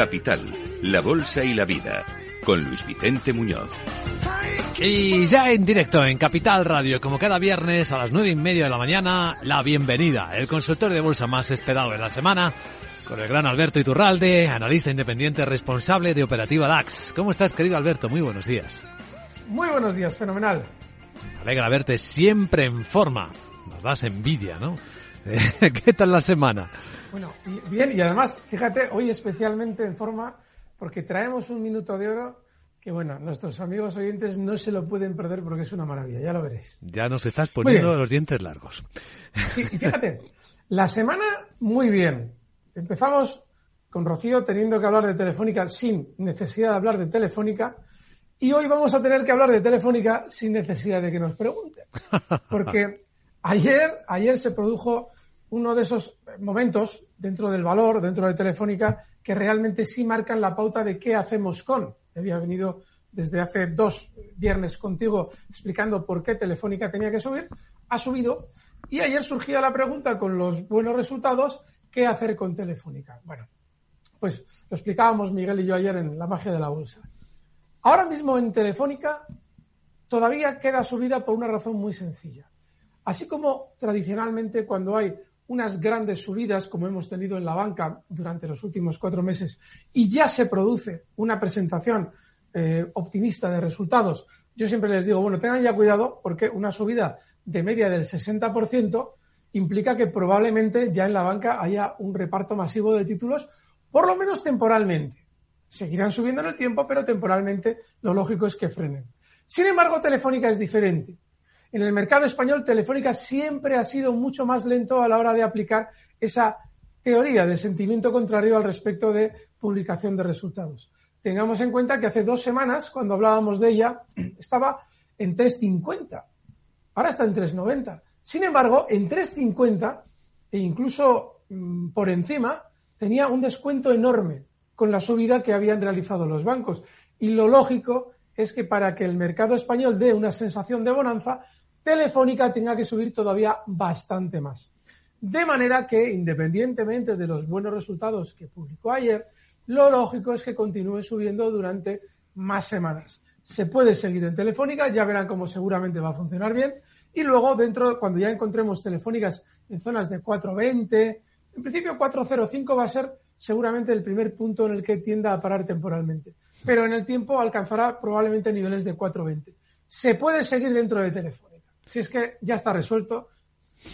Capital, la Bolsa y la Vida, con Luis Vicente Muñoz. Y ya en directo en Capital Radio, como cada viernes a las nueve y media de la mañana, la bienvenida, el consultor de bolsa más esperado de la semana, con el gran Alberto Iturralde, analista independiente responsable de Operativa DAX. ¿Cómo estás, querido Alberto? Muy buenos días. Muy buenos días, fenomenal. alegra verte siempre en forma. Nos das envidia, ¿no? ¿Qué tal la semana? Bueno, bien, y además, fíjate, hoy especialmente en forma, porque traemos un minuto de oro que, bueno, nuestros amigos oyentes no se lo pueden perder porque es una maravilla, ya lo veréis. Ya nos estás poniendo los dientes largos. Sí, y fíjate, la semana muy bien. Empezamos con Rocío teniendo que hablar de Telefónica sin necesidad de hablar de Telefónica. Y hoy vamos a tener que hablar de Telefónica sin necesidad de que nos pregunten. Porque ayer, ayer se produjo uno de esos momentos dentro del valor, dentro de Telefónica, que realmente sí marcan la pauta de qué hacemos con. Había venido desde hace dos viernes contigo explicando por qué Telefónica tenía que subir, ha subido y ayer surgía la pregunta con los buenos resultados, ¿qué hacer con Telefónica? Bueno, pues lo explicábamos Miguel y yo ayer en la magia de la bolsa. Ahora mismo en Telefónica todavía queda subida por una razón muy sencilla. Así como tradicionalmente cuando hay unas grandes subidas como hemos tenido en la banca durante los últimos cuatro meses y ya se produce una presentación eh, optimista de resultados, yo siempre les digo, bueno, tengan ya cuidado porque una subida de media del 60% implica que probablemente ya en la banca haya un reparto masivo de títulos, por lo menos temporalmente. Seguirán subiendo en el tiempo, pero temporalmente lo lógico es que frenen. Sin embargo, Telefónica es diferente. En el mercado español, Telefónica siempre ha sido mucho más lento a la hora de aplicar esa teoría de sentimiento contrario al respecto de publicación de resultados. Tengamos en cuenta que hace dos semanas, cuando hablábamos de ella, estaba en 3.50. Ahora está en 3.90. Sin embargo, en 3.50 e incluso mm, por encima, tenía un descuento enorme con la subida que habían realizado los bancos. Y lo lógico es que para que el mercado español dé una sensación de bonanza, Telefónica tenga que subir todavía bastante más. De manera que, independientemente de los buenos resultados que publicó ayer, lo lógico es que continúe subiendo durante más semanas. Se puede seguir en Telefónica, ya verán cómo seguramente va a funcionar bien. Y luego, dentro, cuando ya encontremos telefónicas en zonas de 420, en principio 405 va a ser seguramente el primer punto en el que tienda a parar temporalmente. Pero en el tiempo alcanzará probablemente niveles de 420. Se puede seguir dentro de Telefónica si es que ya está resuelto,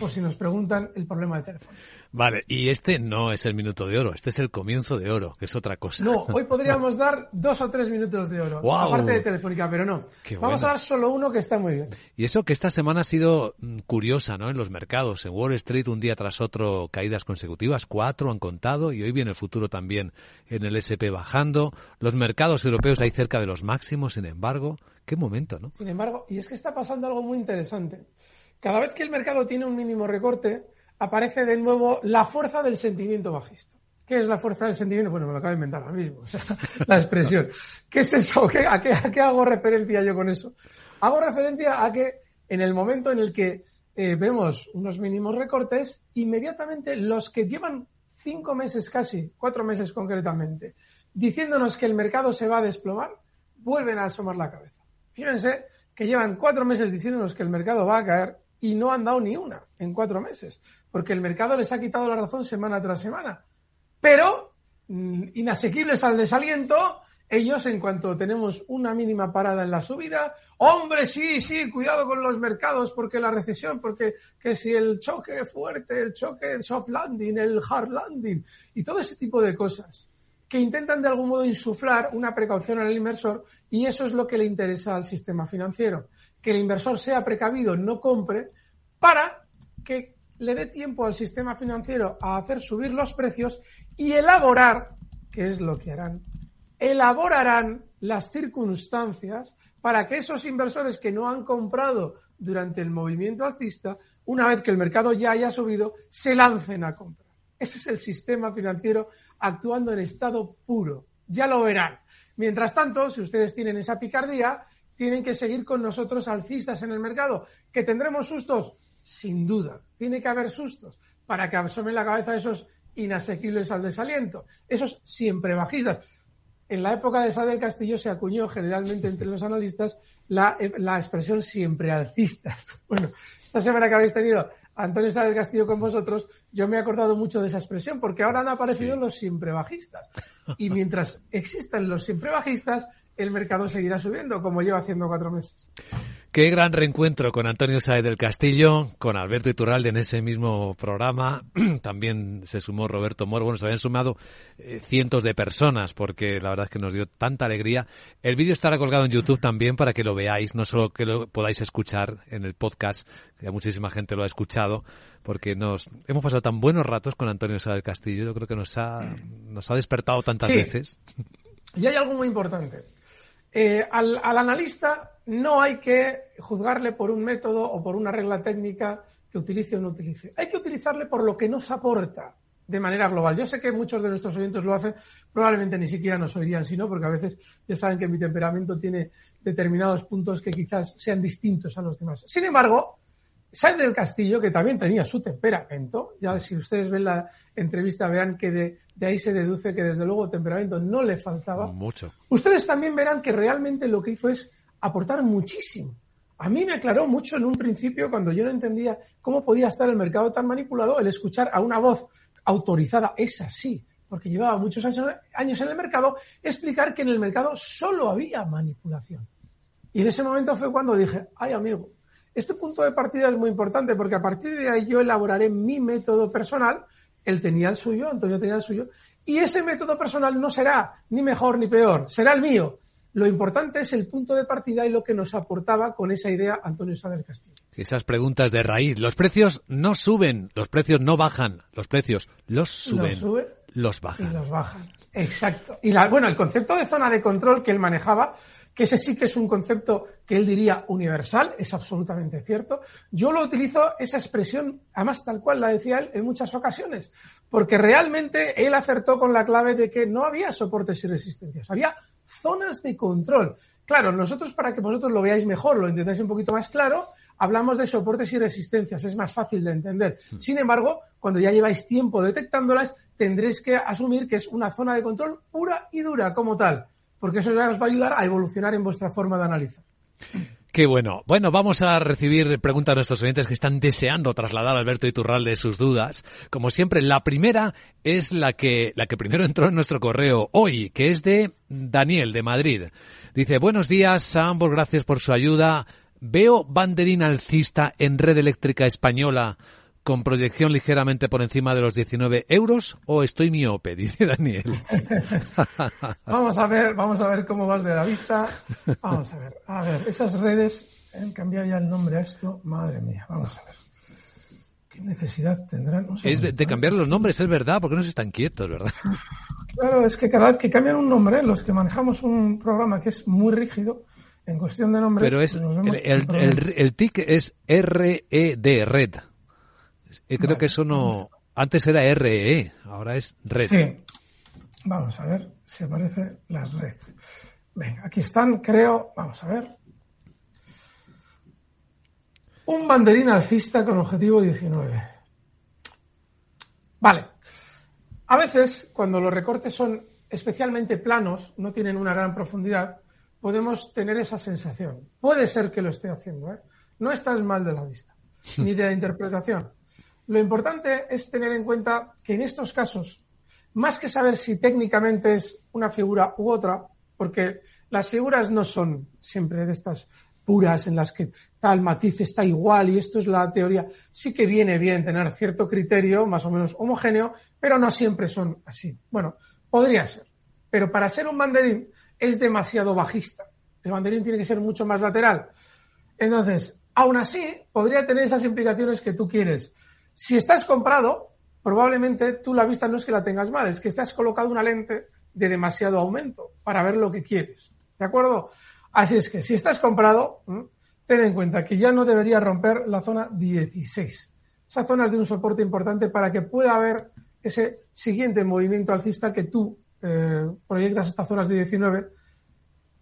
por si nos preguntan el problema de teléfono. Vale, y este no es el minuto de oro, este es el comienzo de oro, que es otra cosa. No, hoy podríamos dar dos o tres minutos de oro, aparte de Telefónica, pero no. Vamos a dar solo uno que está muy bien. Y eso que esta semana ha sido mm, curiosa, ¿no? En los mercados, en Wall Street un día tras otro caídas consecutivas, cuatro han contado y hoy viene el futuro también en el SP bajando. Los mercados europeos hay cerca de los máximos, sin embargo, qué momento, ¿no? Sin embargo, y es que está pasando algo muy interesante. Cada vez que el mercado tiene un mínimo recorte, aparece de nuevo la fuerza del sentimiento bajista. ¿Qué es la fuerza del sentimiento? Bueno, me lo acabo de inventar ahora mismo, la expresión. ¿Qué es eso? a, qué, hago referencia yo con eso? Hago referencia a que en el momento en el que eh, vemos unos mínimos recortes, inmediatamente los que llevan cinco meses casi, cuatro meses concretamente, diciéndonos que el mercado se va a desplomar, vuelven a asomar la cabeza. Fíjense que llevan cuatro meses diciéndonos que el mercado va a caer y no han dado ni una en cuatro meses, porque el mercado les ha quitado la razón semana tras semana. Pero mm, inasequibles al desaliento, ellos, en cuanto tenemos una mínima parada en la subida, hombre, sí, sí, cuidado con los mercados, porque la recesión, porque que si el choque fuerte, el choque soft landing, el hard landing, y todo ese tipo de cosas, que intentan de algún modo insuflar una precaución al inversor, y eso es lo que le interesa al sistema financiero, que el inversor sea precavido, no compre, para que le dé tiempo al sistema financiero a hacer subir los precios y elaborar, que es lo que harán elaborarán las circunstancias para que esos inversores que no han comprado durante el movimiento alcista, una vez que el mercado ya haya subido, se lancen a comprar. Ese es el sistema financiero actuando en estado puro. Ya lo verán. Mientras tanto, si ustedes tienen esa picardía, tienen que seguir con nosotros alcistas en el mercado. ¿Que tendremos sustos? Sin duda. Tiene que haber sustos para que asomen la cabeza esos inasequibles al desaliento. Esos siempre bajistas en la época de Sá del Castillo se acuñó generalmente entre los analistas la, la, expresión siempre alcistas. Bueno, esta semana que habéis tenido Antonio Sá del Castillo con vosotros, yo me he acordado mucho de esa expresión porque ahora han aparecido sí. los siempre bajistas. Y mientras existan los siempre bajistas, el mercado seguirá subiendo, como lleva haciendo cuatro meses. Qué gran reencuentro con Antonio Saez del Castillo, con Alberto Iturralde en ese mismo programa. También se sumó Roberto Moro. Bueno, se habían sumado eh, cientos de personas porque la verdad es que nos dio tanta alegría. El vídeo estará colgado en YouTube también para que lo veáis, no solo que lo podáis escuchar en el podcast, que muchísima gente lo ha escuchado, porque nos hemos pasado tan buenos ratos con Antonio Saez del Castillo. Yo creo que nos ha, nos ha despertado tantas sí. veces. Y hay algo muy importante. Eh, al, al, analista no hay que juzgarle por un método o por una regla técnica que utilice o no utilice. Hay que utilizarle por lo que nos aporta de manera global. Yo sé que muchos de nuestros oyentes lo hacen, probablemente ni siquiera nos oirían si no, porque a veces ya saben que mi temperamento tiene determinados puntos que quizás sean distintos a los demás. Sin embargo, Sáenz del Castillo, que también tenía su temperamento, ya si ustedes ven la entrevista verán que de, de, ahí se deduce que desde luego temperamento no le faltaba. Mucho. Ustedes también verán que realmente lo que hizo es aportar muchísimo. A mí me aclaró mucho en un principio cuando yo no entendía cómo podía estar el mercado tan manipulado el escuchar a una voz autorizada, es así, porque llevaba muchos años en el mercado, explicar que en el mercado solo había manipulación. Y en ese momento fue cuando dije, ay amigo, este punto de partida es muy importante porque a partir de ahí yo elaboraré mi método personal, él tenía el suyo, Antonio tenía el suyo, y ese método personal no será ni mejor ni peor, será el mío. Lo importante es el punto de partida y lo que nos aportaba con esa idea Antonio Sá del Castillo. Esas preguntas de raíz. Los precios no suben, los precios no bajan, los precios los suben, los, sube los bajan. Y los bajan. Exacto. Y la, bueno, el concepto de zona de control que él manejaba que ese sí que es un concepto que él diría universal, es absolutamente cierto. Yo lo utilizo, esa expresión, además tal cual la decía él, en muchas ocasiones, porque realmente él acertó con la clave de que no había soportes y resistencias, había zonas de control. Claro, nosotros para que vosotros lo veáis mejor, lo entendáis un poquito más claro, hablamos de soportes y resistencias, es más fácil de entender. Sin embargo, cuando ya lleváis tiempo detectándolas, tendréis que asumir que es una zona de control pura y dura como tal porque eso ya nos va a ayudar a evolucionar en vuestra forma de analizar. Qué bueno. Bueno, vamos a recibir preguntas de nuestros oyentes que están deseando trasladar a Alberto Iturralde sus dudas. Como siempre, la primera es la que, la que primero entró en nuestro correo hoy, que es de Daniel, de Madrid. Dice, buenos días a ambos, gracias por su ayuda. Veo banderín alcista en red eléctrica española con proyección ligeramente por encima de los 19 euros o estoy miope, dice Daniel. vamos a ver, vamos a ver cómo vas de la vista. Vamos a ver, a ver, esas redes, han cambiado ya el nombre a esto, madre mía, vamos a ver. ¿Qué necesidad tendrán? No sé es de, de, cambiar los nombres, es verdad, porque no se están quietos, ¿verdad? Claro, es que cada vez que cambian un nombre, los que manejamos un programa que es muy rígido, en cuestión de nombres... Pero es, el, el, el, el TIC es RED, Red. Creo vale. que eso no. Antes era RE, ahora es red. Sí. Vamos a ver si aparece la red. Venga, aquí están, creo. Vamos a ver. Un banderín alcista con objetivo 19. Vale. A veces, cuando los recortes son especialmente planos, no tienen una gran profundidad, podemos tener esa sensación. Puede ser que lo esté haciendo, ¿eh? No estás mal de la vista, ni de la interpretación. Lo importante es tener en cuenta que en estos casos más que saber si técnicamente es una figura u otra, porque las figuras no son siempre de estas puras en las que tal matiz está igual y esto es la teoría, sí que viene bien tener cierto criterio más o menos homogéneo, pero no siempre son así. Bueno, podría ser, pero para ser un banderín es demasiado bajista. El banderín tiene que ser mucho más lateral. Entonces, aún así, podría tener esas implicaciones que tú quieres. Si estás comprado, probablemente tú la vista no es que la tengas mal, es que estás colocado una lente de demasiado aumento para ver lo que quieres. ¿De acuerdo? Así es que si estás comprado, ten en cuenta que ya no debería romper la zona 16. Esa zona es de un soporte importante para que pueda haber ese siguiente movimiento alcista que tú eh, proyectas estas zonas de 19.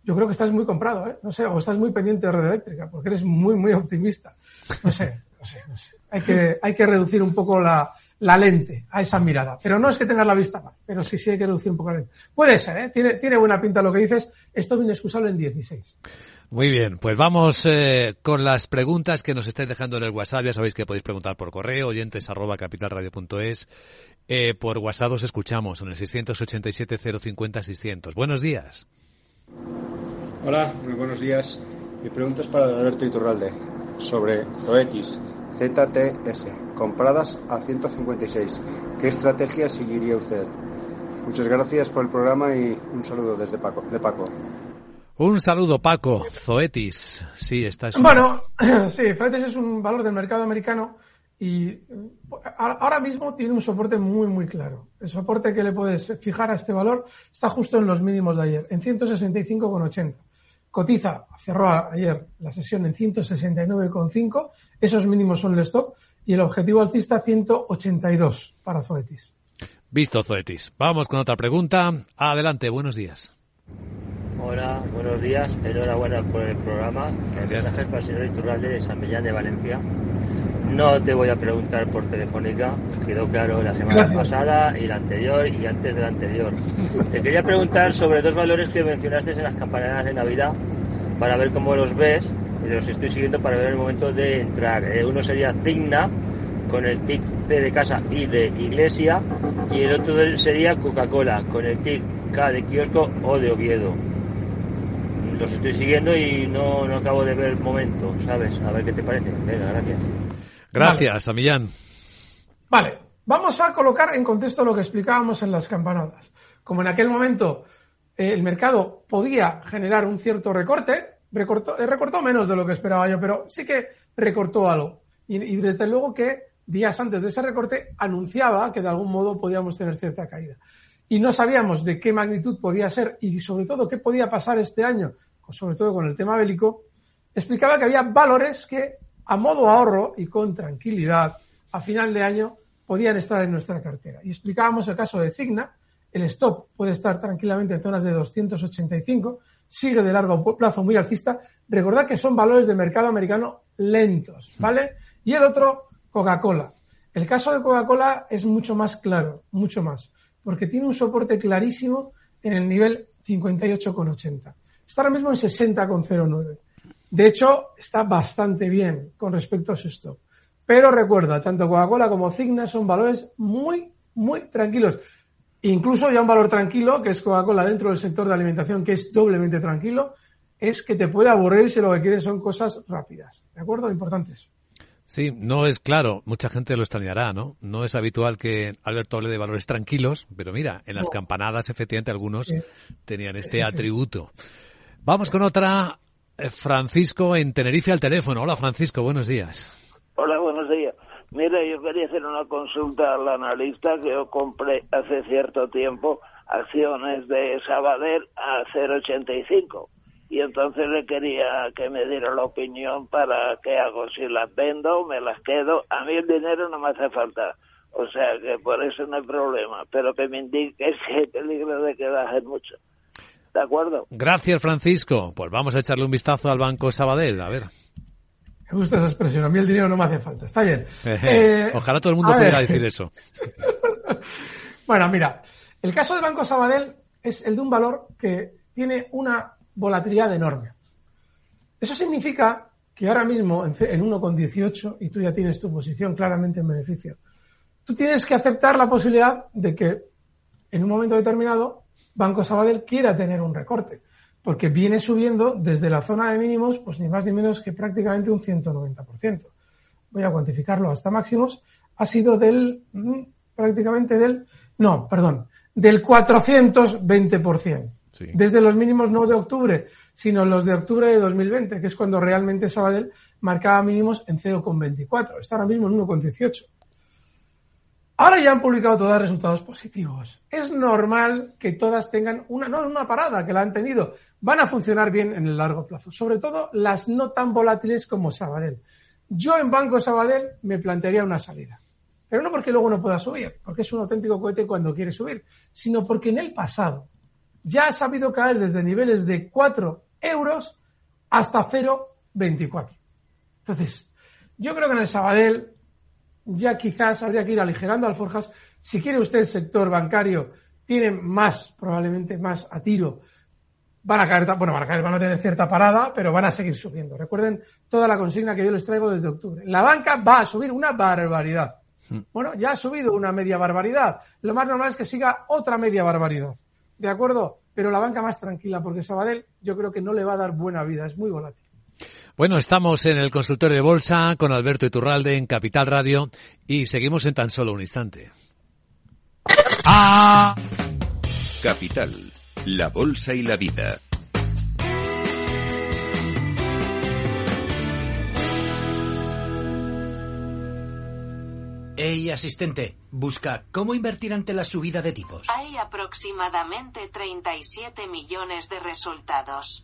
Yo creo que estás muy comprado, ¿eh? No sé, o estás muy pendiente de red eléctrica, porque eres muy, muy optimista. No sé, no sé, no sé. Hay que, hay que reducir un poco la, la lente a esa mirada. Pero no es que tengas la vista mal, pero sí, sí hay que reducir un poco la lente. Puede ser, ¿eh? Tiene, tiene buena pinta lo que dices. Esto es inexcusable en 16. Muy bien, pues vamos eh, con las preguntas que nos estáis dejando en el WhatsApp. Ya sabéis que podéis preguntar por correo, oyentes arroba capitalradio.es. Eh, por WhatsApp os escuchamos en el 687 050 600. Buenos días. Hola, muy buenos días. Mi pregunta es para Alberto Iturralde sobre Zoetis. ZTS, compradas a 156. ¿Qué estrategia seguiría usted? Muchas gracias por el programa y un saludo desde Paco, de Paco. Un saludo, Paco. Zoetis. Sí, está. Bueno, sí, Zoetis es un valor del mercado americano y ahora mismo tiene un soporte muy, muy claro. El soporte que le puedes fijar a este valor está justo en los mínimos de ayer, en 165,80 cotiza, cerró ayer la sesión en 169,5, esos mínimos son el stop, y el objetivo alcista 182 para Zoetis. Visto Zoetis. Vamos con otra pregunta. Adelante, buenos días. Hola, buenos días. Enhorabuena por el programa. Gracias. Mensajes para el señor Iturralde de San Millán de Valencia. No te voy a preguntar por telefónica, quedó claro la semana Gracias. pasada y la anterior y antes de la anterior. Te quería preguntar sobre dos valores que mencionaste en las campanadas de Navidad para ver cómo los ves y los estoy siguiendo para ver el momento de entrar. Eh, uno sería Cigna con el TIC C de casa y de iglesia y el otro sería Coca-Cola con el TIC K de kiosco o de Oviedo. Los estoy siguiendo y no, no acabo de ver el momento, ¿sabes? A ver qué te parece. Venga, gracias. Gracias, Millán. Vale, vamos a colocar en contexto lo que explicábamos en las campanadas. Como en aquel momento eh, el mercado podía generar un cierto recorte, recortó, eh, recortó menos de lo que esperaba yo, pero sí que recortó algo. Y, y desde luego que días antes de ese recorte anunciaba que de algún modo podíamos tener cierta caída. Y no sabíamos de qué magnitud podía ser y sobre todo qué podía pasar este año, sobre todo con el tema bélico, explicaba que había valores que a modo ahorro y con tranquilidad a final de año podían estar en nuestra cartera. Y explicábamos el caso de Cigna, el stop puede estar tranquilamente en zonas de 285, sigue de largo plazo muy alcista. Recordad que son valores de mercado americano lentos, ¿vale? Y el otro, Coca-Cola. El caso de Coca-Cola es mucho más claro, mucho más, porque tiene un soporte clarísimo en el nivel 58,80. Está ahora mismo en 60,09. De hecho, está bastante bien con respecto a su stop. Pero recuerda, tanto Coca-Cola como Cigna son valores muy, muy tranquilos. Incluso ya un valor tranquilo, que es Coca-Cola dentro del sector de alimentación, que es doblemente tranquilo, es que te puede aburrir si lo que quieres son cosas rápidas. ¿De acuerdo? Importantes. Sí, no es claro, mucha gente lo extrañará, ¿no? No es habitual que Alberto hable de valores tranquilos, pero mira, en las No. campanadas efectivamente algunos Sí. tenían este Sí, sí. atributo. Vamos con otra, Francisco en Tenerife al teléfono. Hola Francisco, buenos días. Hola, buenos días. Mira, yo quería hacer una consulta al analista que yo compré hace cierto tiempo acciones de Sabadell a 0,85 y entonces le quería que me diera la opinión para qué hago, si las vendo, me las quedo. A mí el dinero no me hace falta, o sea que por eso no hay problema, pero que me indique si hay peligro de que bajen mucho. ¿De acuerdo? Gracias Francisco. Pues vamos a echarle un vistazo al Banco Sabadell, a ver. Me gusta esa expresión. A mí el dinero no me hace falta. Está bien. Eh, Ojalá todo el mundo a pudiera ver. decir eso. Bueno, mira, el caso del Banco Sabadell es el de un valor que tiene una volatilidad enorme. Eso significa que ahora mismo en 1,18 y tú ya tienes tu posición claramente en beneficio. Tú tienes que aceptar la posibilidad de que en un momento determinado Banco Sabadell quiera tener un recorte, porque viene subiendo desde la zona de mínimos, pues ni más ni menos que prácticamente un 190%. Voy a cuantificarlo hasta máximos. Ha sido del, mm, prácticamente del, no, perdón, del 420%. Desde los mínimos no de octubre, sino los de octubre de 2020, que es cuando realmente Sabadell marcaba mínimos en 0,24. Está ahora mismo en 1,18. Ahora ya han publicado todas resultados positivos. Es normal que todas tengan una, no una parada, que la han tenido. Van a funcionar bien en el largo plazo, sobre todo las no tan volátiles como Sabadell. Yo en Banco Sabadell me plantearía una salida. Pero no porque luego no pueda subir, porque es un auténtico cohete cuando quiere subir, sino porque en el pasado ya ha sabido caer desde niveles de 4 euros hasta 0,24. Entonces, yo creo que en el Sabadell ya quizás habría que ir aligerando alforjas. Si quiere usted el sector bancario, tiene más, probablemente más a tiro. Van a caer, bueno, van a caer, van a tener cierta parada, pero van a seguir subiendo. Recuerden toda la consigna que yo les traigo desde octubre. La banca va a subir una barbaridad. Hmm. Bueno, ya ha subido una media barbaridad. Lo más normal es que siga otra media barbaridad. ¿De acuerdo? Pero la banca más tranquila, porque Sabadell yo creo que no le va a dar buena vida, es muy volátil. Bueno, estamos en el consultorio de bolsa con Alberto Iturralde en Capital Radio y seguimos en tan solo un instante. Ah. Capital, la bolsa y la vida. Hey, asistente, busca cómo invertir ante la subida de tipos. Hay aproximadamente 37 millones de resultados.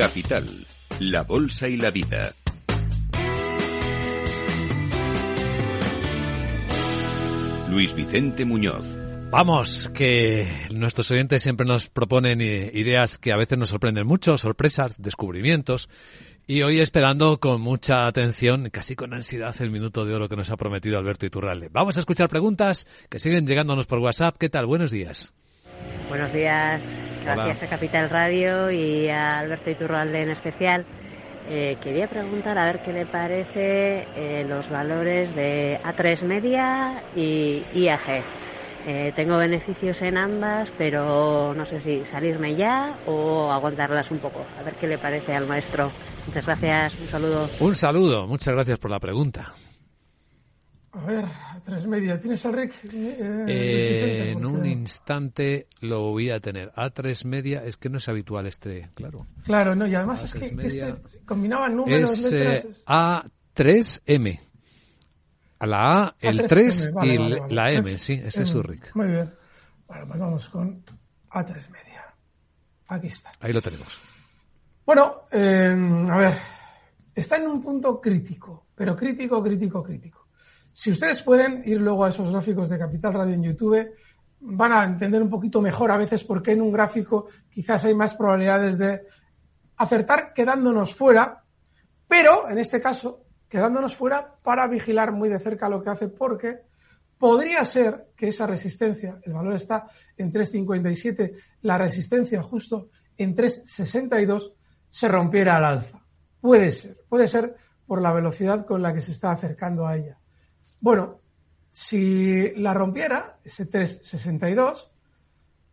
Capital, la Bolsa y la Vida. Luis Vicente Muñoz. Vamos, que nuestros oyentes siempre nos proponen ideas que a veces nos sorprenden mucho, sorpresas, descubrimientos. Y hoy esperando con mucha atención, casi con ansiedad, el minuto de oro que nos ha prometido Alberto Iturralde. Vamos a escuchar preguntas que siguen llegándonos por WhatsApp. ¿Qué tal? Buenos días. Buenos días, gracias a Capital Radio y a Alberto Iturralde en especial. Eh, quería preguntar a ver qué le parece eh, los valores de A3 Media y IAG. Eh, tengo beneficios en ambas, pero no sé si salirme ya o aguantarlas un poco. A ver qué le parece al maestro. Muchas gracias, un saludo. Un saludo, muchas gracias por la pregunta. A ver, a tres media. ¿Tienes al RIC? Eh, eh, en un instante lo voy a tener. A tres media es que no es habitual este, claro. Claro, no, y además es que este combinaban números, es, eh, A3M. A la A, el 3 y la M, sí, ese es su RIC. Muy bien. Bueno, pues vamos con A3 media. Aquí está. Ahí lo tenemos. Bueno, a ver, está en un punto crítico, pero crítico, crítico, crítico. Si ustedes pueden ir luego a esos gráficos de Capital Radio en YouTube, van a entender un poquito mejor a veces por qué en un gráfico quizás hay más probabilidades de acertar quedándonos fuera, pero en este caso quedándonos fuera para vigilar muy de cerca lo que hace porque podría ser que esa resistencia, el valor está en 3.57, la resistencia justo en 3.62 se rompiera al alza. Puede ser, puede ser por la velocidad con la que se está acercando a ella. Bueno, si la rompiera, ese 362,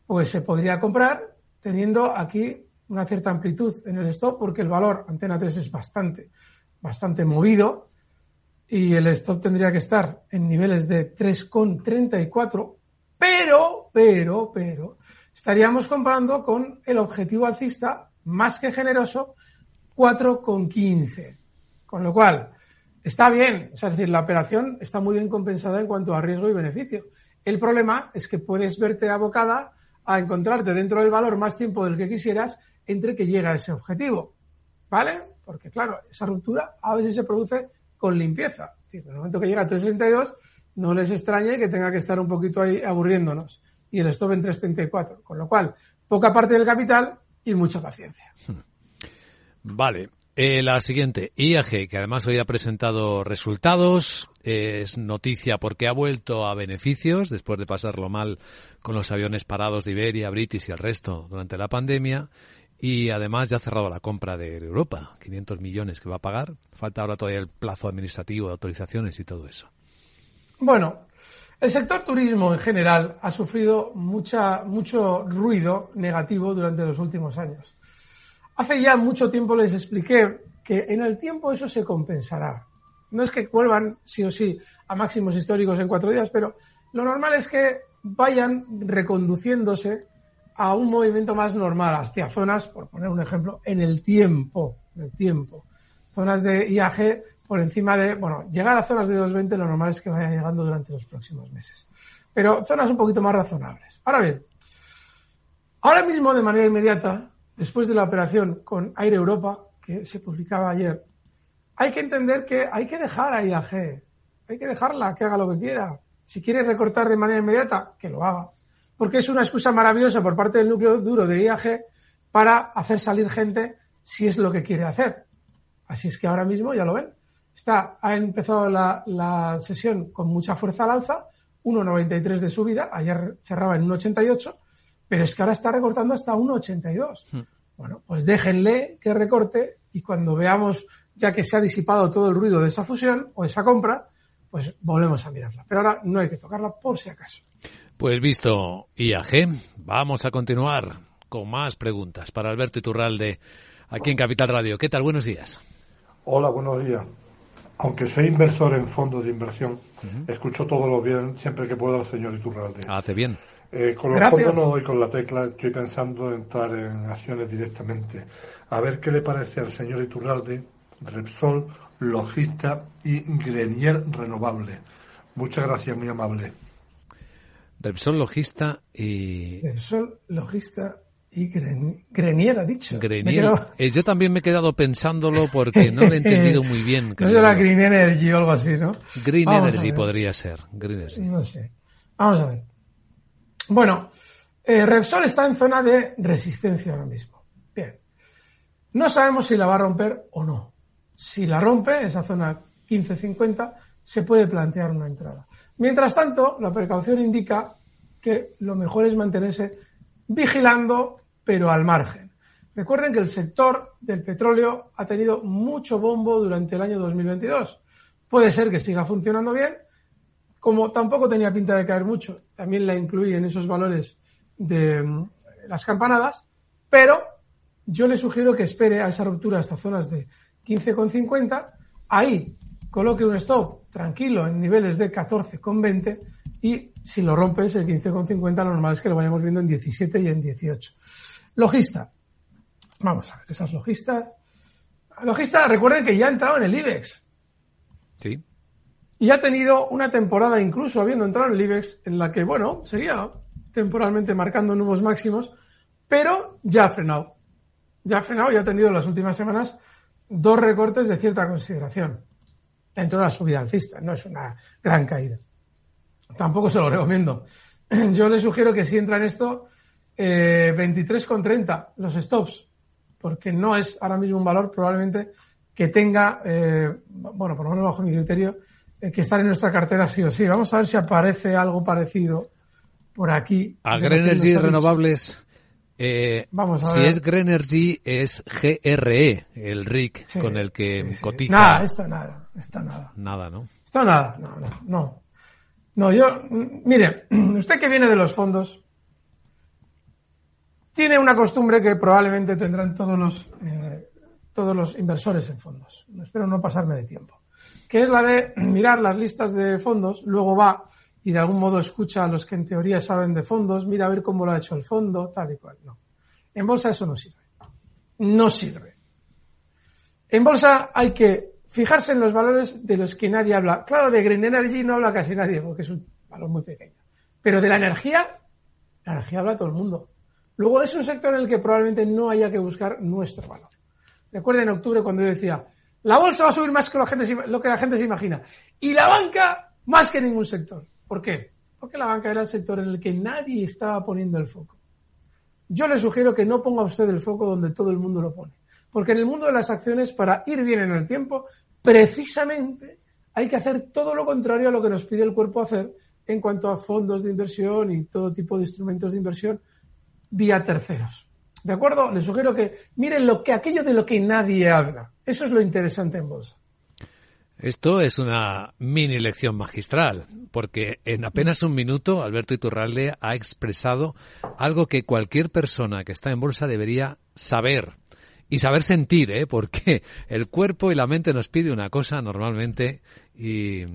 pues se podría comprar teniendo aquí una cierta amplitud en el stop porque el valor antena 3 es bastante, bastante movido y el stop tendría que estar en niveles de 3,34, pero, pero, pero, estaríamos comprando con el objetivo alcista más que generoso 4,15. Con lo cual, Está bien, es decir, la operación está muy bien compensada en cuanto a riesgo y beneficio. El problema es que puedes verte abocada a encontrarte dentro del valor más tiempo del que quisieras entre que llega a ese objetivo. ¿Vale? Porque claro, esa ruptura a veces se produce con limpieza. en el momento que llega a 362, no les extrañe que tenga que estar un poquito ahí aburriéndonos. Y el stop en 334. Con lo cual, poca parte del capital y mucha paciencia. Vale. Eh, la siguiente, IAG, que además hoy ha presentado resultados, es noticia porque ha vuelto a beneficios después de pasarlo mal con los aviones parados de Iberia, British y el resto durante la pandemia. Y además ya ha cerrado la compra de Europa, 500 millones que va a pagar. Falta ahora todavía el plazo administrativo de autorizaciones y todo eso. Bueno, el sector turismo en general ha sufrido mucha, mucho ruido negativo durante los últimos años. Hace ya mucho tiempo les expliqué que en el tiempo eso se compensará. No es que vuelvan sí o sí a máximos históricos en cuatro días, pero lo normal es que vayan reconduciéndose a un movimiento más normal hacia zonas, por poner un ejemplo, en el tiempo, en el tiempo. Zonas de IAG por encima de, bueno, llegar a zonas de 220 lo normal es que vaya llegando durante los próximos meses. Pero zonas un poquito más razonables. Ahora bien, ahora mismo de manera inmediata después de la operación con Aire Europa, que se publicaba ayer, hay que entender que hay que dejar a IAG, hay que dejarla que haga lo que quiera. Si quiere recortar de manera inmediata, que lo haga. Porque es una excusa maravillosa por parte del núcleo duro de IAG para hacer salir gente si es lo que quiere hacer. Así es que ahora mismo, ya lo ven, está, ha empezado la, la sesión con mucha fuerza al alza, 1,93 de subida, ayer cerraba en 1,88, pero es que ahora está recortando hasta 1,82. Hmm. Bueno, pues déjenle que recorte y cuando veamos ya que se ha disipado todo el ruido de esa fusión o esa compra, pues volvemos a mirarla. Pero ahora no hay que tocarla por si acaso. Pues visto IAG, vamos a continuar con más preguntas para Alberto Iturralde aquí en Capital Radio. ¿Qué tal? Buenos días. Hola, buenos días. Aunque soy inversor en fondos de inversión, escucho todos los días, siempre que pueda, al señor Iturralde. Hace bien. Eh, con los fondos no doy con la tecla, estoy pensando en entrar en acciones directamente. A ver qué le parece al señor Iturralde, Repsol, Logista y Grenier Renovable. Muchas gracias, muy amable. Repsol, Logista y... Repsol, Logista y Grenier, ha dicho. Grenier. Eh, yo también me he quedado pensándolo porque no lo he entendido muy bien. no era Green Energy o algo así, ¿no? Green Energy podría ser. Green Energy. No sé. Vamos a ver. Bueno, eh, Repsol está en zona de resistencia ahora mismo. Bien. No sabemos si la va a romper o no. Si la rompe, esa zona 15.50, se puede plantear una entrada. Mientras tanto, la precaución indica que lo mejor es mantenerse vigilando, pero al margen. Recuerden que el sector del petróleo ha tenido mucho bombo durante el año 2022. Puede ser que siga funcionando bien, como tampoco tenía pinta de caer mucho, también la incluí en esos valores de mm, las campanadas, pero yo le sugiero que espere a esa ruptura hasta zonas de 15,50, ahí coloque un stop tranquilo en niveles de 14,20 y si lo rompes el 15,50 lo normal es que lo vayamos viendo en 17 y en 18. Logista. Vamos a ver, esas logistas. Logista, recuerden que ya ha entrado en el IBEX. Sí y ha tenido una temporada, incluso habiendo entrado en el IBEX, en la que, bueno, seguía temporalmente marcando nuevos máximos, pero ya ha frenado. Ya ha frenado y ha tenido en las últimas semanas dos recortes de cierta consideración. Dentro de la subida alcista, no es una gran caída. Tampoco se lo recomiendo. Yo le sugiero que si entra en esto, eh, 23,30 los stops, porque no es ahora mismo un valor probablemente que tenga, eh, bueno, por lo menos bajo mi criterio, que estar en nuestra cartera sí o sí. Vamos a ver si aparece algo parecido por aquí. A Grenergy Renovables. Eh, Vamos a si es Grenergy es GRE, el RIC con el que cotiza. Nada, esto nada, esto nada. Nada, ¿no? Esto nada, no, no, no. No, yo, mire, usted que viene de los fondos, tiene una costumbre que probablemente tendrán todos los, eh, todos los inversores en fondos. Espero no pasarme de tiempo que es la de mirar las listas de fondos, luego va y de algún modo escucha a los que en teoría saben de fondos, mira a ver cómo lo ha hecho el fondo, tal y cual. No. En bolsa eso no sirve. No sirve. En bolsa hay que fijarse en los valores de los que nadie habla. Claro, de Green Energy no habla casi nadie porque es un valor muy pequeño. Pero de la energía, la energía habla todo el mundo. Luego es un sector en el que probablemente no haya que buscar nuestro valor. Recuerden en octubre cuando yo decía, la bolsa va a subir más que lo que la gente se imagina. Y la banca más que ningún sector. ¿Por qué? Porque la banca era el sector en el que nadie estaba poniendo el foco. Yo le sugiero que no ponga usted el foco donde todo el mundo lo pone. Porque en el mundo de las acciones, para ir bien en el tiempo, precisamente hay que hacer todo lo contrario a lo que nos pide el cuerpo hacer en cuanto a fondos de inversión y todo tipo de instrumentos de inversión vía terceros. ¿De acuerdo? Les sugiero que miren lo que aquello de lo que nadie habla. Eso es lo interesante en bolsa. Esto es una mini lección magistral, porque en apenas un minuto Alberto Iturralde ha expresado algo que cualquier persona que está en bolsa debería saber y saber sentir, ¿eh? porque el cuerpo y la mente nos pide una cosa normalmente y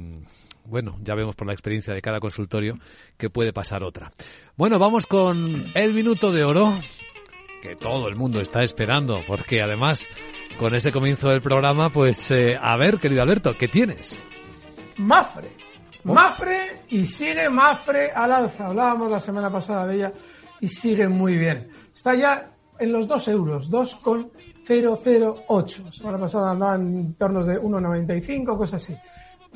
bueno, ya vemos por la experiencia de cada consultorio que puede pasar otra. Bueno, vamos con el minuto de oro que todo el mundo está esperando, porque además con este comienzo del programa, pues eh, a ver, querido Alberto, ¿qué tienes? Mafre. Oh. Mafre y sigue Mafre al alza. Hablábamos la semana pasada de ella y sigue muy bien. Está ya en los 2 euros, 2,008. La semana pasada andaba en tornos de 1,95, cosas así.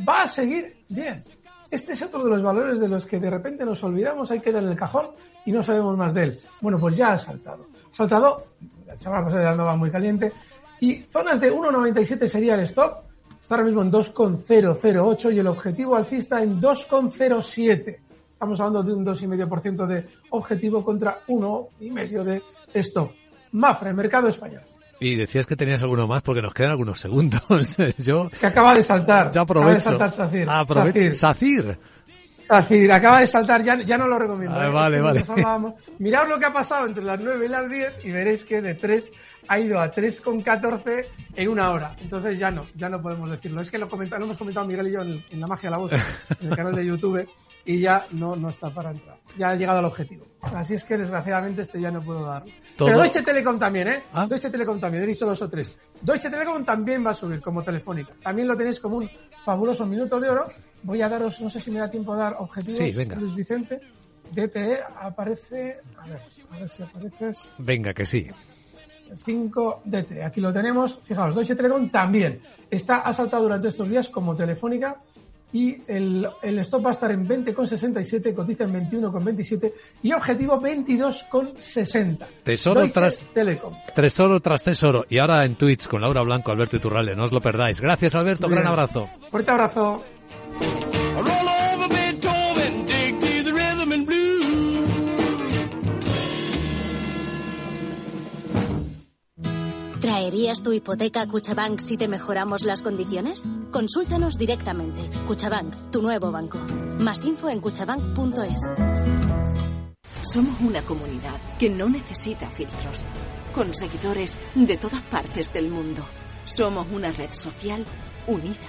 Va a seguir bien. Este es otro de los valores de los que de repente nos olvidamos, hay que dar en el cajón y no sabemos más de él. Bueno, pues ya ha saltado saltado, la semana pasada ya andaba muy caliente, y zonas de 1,97 sería el stop, está ahora mismo en 2,008 y el objetivo alcista en 2,07. Estamos hablando de un 2,5% de objetivo contra 1,5% de stop. Mafra, el mercado español. Y decías que tenías alguno más porque nos quedan algunos segundos. Yo que acaba de saltar. Ya aprovecho. Acaba de saltar Sacir. Ah, aprovecho. Sacir. Así, acaba de saltar, ya, ya no lo recomiendo. Ah, ¿eh? vale, vale. Mirad lo que ha pasado entre las 9 y las 10 y veréis que de 3 ha ido a 3,14 en una hora. Entonces ya no, ya no podemos decirlo. Es que lo, lo hemos comentado Miguel y yo en, la magia de la voz, en el canal de YouTube, y ya no, no está para entrar. Ya ha llegado al objetivo. Así es que desgraciadamente este ya no puedo dar. Pero Deutsche Telekom también, ¿eh? ¿Ah? Deutsche Telekom también, he dicho dos o tres. Deutsche Telekom también va a subir como telefónica. También lo tenéis como un fabuloso minuto de oro Voy a daros, no sé si me da tiempo a dar objetivos, sí, venga. Luis Vicente. DTE aparece, a ver, a ver si apareces. Venga, que sí. 5 DTE, aquí lo tenemos. Fijaos, Deutsche Telekom también está, ha saltado durante estos días como telefónica y el, el stop va a estar en 20,67, cotiza en 21,27 y objetivo 22,60. Tesoro tras Telecom. Tesoro tras tesoro. Y ahora en Twitch con Laura Blanco, Alberto Iturralde. No os lo perdáis. Gracias, Alberto. Gran abrazo. Fuerte abrazo. ¿Traerías tu hipoteca a Cuchabank si te mejoramos las condiciones? Consúltanos directamente. Cuchabank, tu nuevo banco. Más info en cuchabank.es. Somos una comunidad que no necesita filtros, con seguidores de todas partes del mundo. Somos una red social unida,